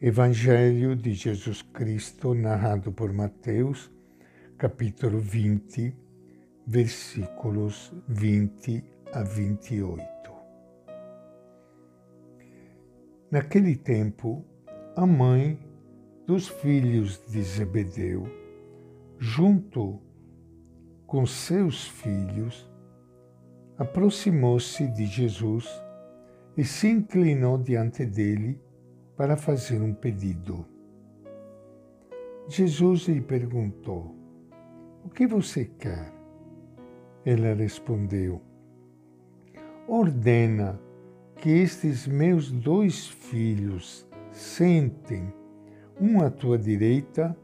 Evangelho de Jesus Cristo, narrado por Mateus, capítulo 20, versículos 20 a 28. Naquele tempo, a mãe dos filhos de Zebedeu, junto com seus filhos, aproximou-se de Jesus e se inclinou diante dele para fazer um pedido. Jesus lhe perguntou: O que você quer? Ela respondeu: Ordena que estes meus dois filhos sentem, um à tua direita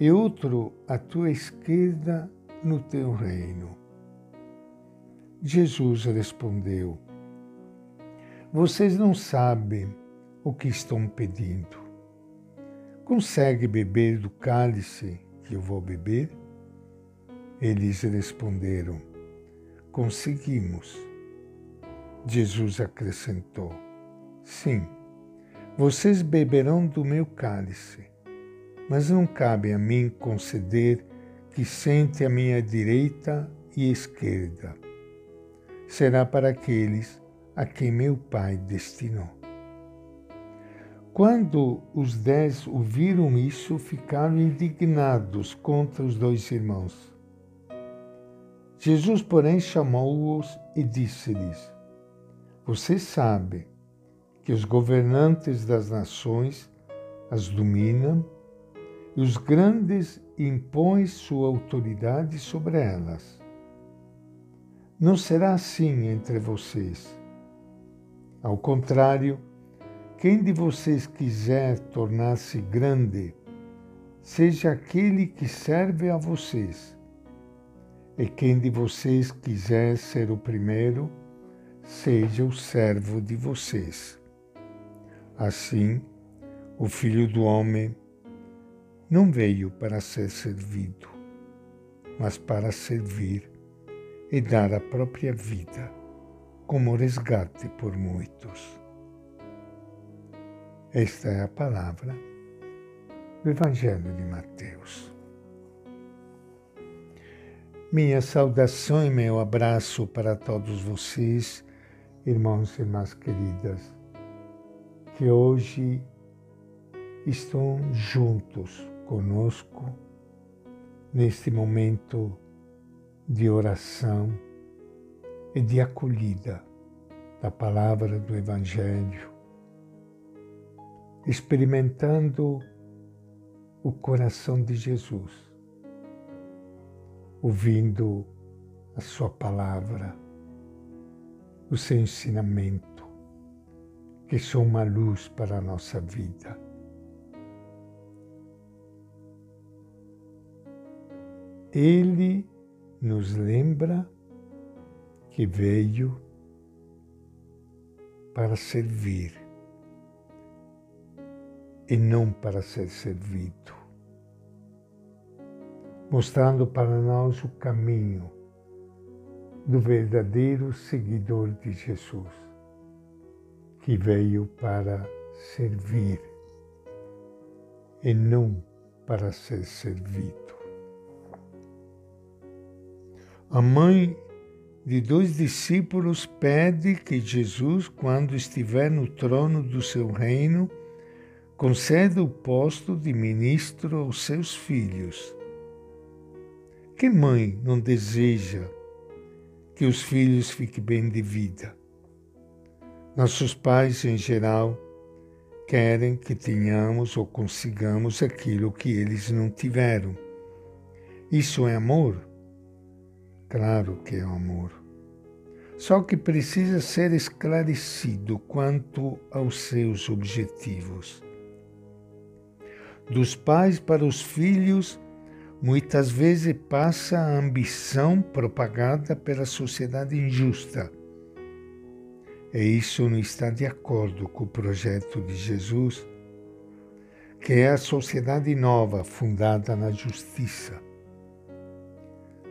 e outro à tua esquerda no teu reino. Jesus respondeu: Vocês não sabem o que estão pedindo. Consegue beber do cálice que eu vou beber? Eles responderam: Conseguimos. Jesus acrescentou: Sim, vocês beberão do meu cálice, mas não cabe a mim conceder que sente à minha direita e esquerda. Será para aqueles a quem meu Pai destinou. Quando os dez ouviram isso, ficaram indignados contra os dois irmãos. Jesus, porém, chamou-os e disse-lhes: Vocês sabem que os governantes das nações as dominam e os grandes impõem sua autoridade sobre elas. Não será assim entre vocês. Ao contrário, quem de vocês quiser tornar-se grande, seja aquele que serve a vocês. E quem de vocês quiser ser o primeiro, seja o servo de vocês. Assim, o Filho do Homem não veio para ser servido, mas para servir e dar a própria vida como resgate por muitos. Esta é a palavra do Evangelho de Mateus. Minha saudação e meu abraço para todos vocês, irmãos e irmãs queridas, que hoje estão juntos conosco neste momento de oração e de acolhida da palavra do Evangelho experimentando o coração de Jesus, ouvindo a Sua palavra, o seu ensinamento, que são uma luz para a nossa vida. Ele nos lembra que veio para servir e não para ser servido, mostrando para nós o caminho do verdadeiro seguidor de Jesus, que veio para servir e não para ser servido. A mãe de dois discípulos pede que Jesus, quando estiver no trono do seu reino, concede o posto de ministro aos seus filhos. Que mãe não deseja que os filhos fiquem bem de vida? Nossos pais, em geral, querem que tenhamos ou consigamos aquilo que eles não tiveram. Isso é amor? Claro que é amor. Só que precisa ser esclarecido quanto aos seus objetivos dos pais para os filhos, muitas vezes passa a ambição propagada pela sociedade injusta. E isso não está de acordo com o projeto de Jesus, que é a sociedade nova fundada na justiça.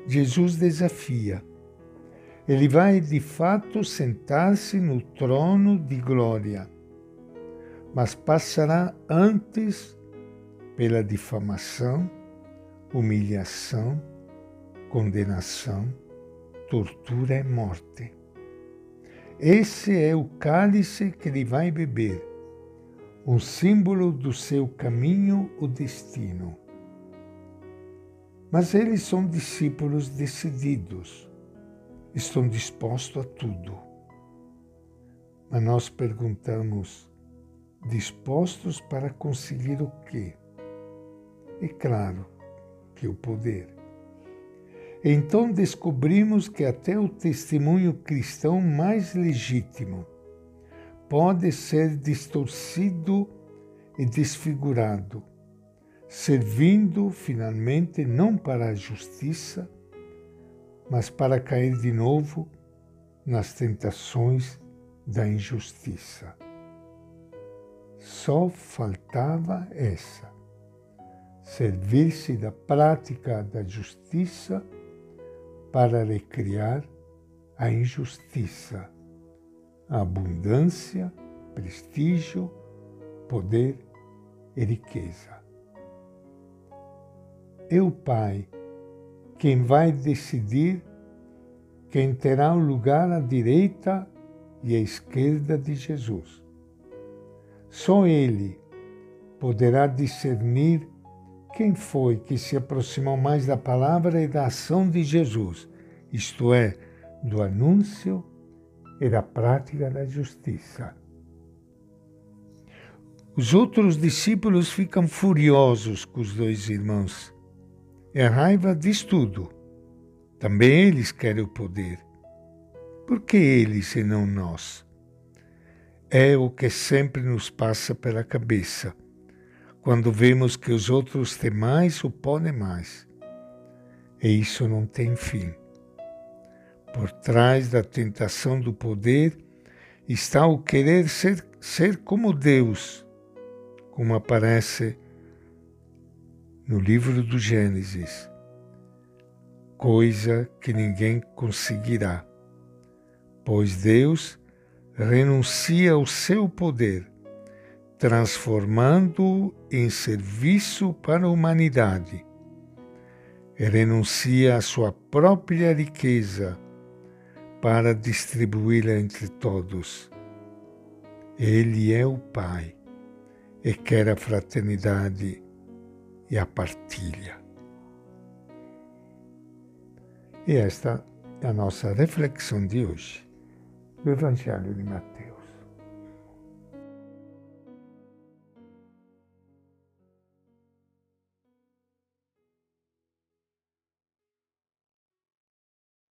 Jesus desafia. Ele vai de fato sentar-se no trono de glória mas passará antes pela difamação, humilhação, condenação, tortura e morte. Esse é o cálice que ele vai beber, um símbolo do seu caminho ou destino. Mas eles são discípulos decididos, estão dispostos a tudo. Mas nós perguntamos, dispostos para conseguir o quê? É claro que o poder. Então descobrimos que até o testemunho cristão mais legítimo pode ser distorcido e desfigurado, servindo finalmente não para a justiça, mas para cair de novo nas tentações da injustiça. Só faltava essa: servir-se da prática da justiça para recriar a injustiça, a abundância, prestígio, poder e riqueza. É o Pai quem vai decidir quem terá o lugar à direita e à esquerda de Jesus. Só Ele poderá discernir quem foi que se aproximou mais da palavra e da ação de Jesus, isto é, do anúncio e da prática da justiça? Os outros discípulos ficam furiosos com os dois irmãos. E a raiva diz tudo. Também eles querem o poder. Por que eles e não nós? É o que sempre nos passa pela cabeça quando vemos que os outros têm mais ou podem mais. E isso não tem fim. Por trás da tentação do poder está o querer ser, ser como Deus, como aparece no livro do Gênesis, coisa que ninguém conseguirá, pois Deus renuncia ao seu poder transformando-o em serviço para a humanidade. Renuncia à sua própria riqueza para distribuí-la entre todos. Ele é o Pai e quer a fraternidade e a partilha. E esta é a nossa reflexão de hoje do Evangelho de Mateus.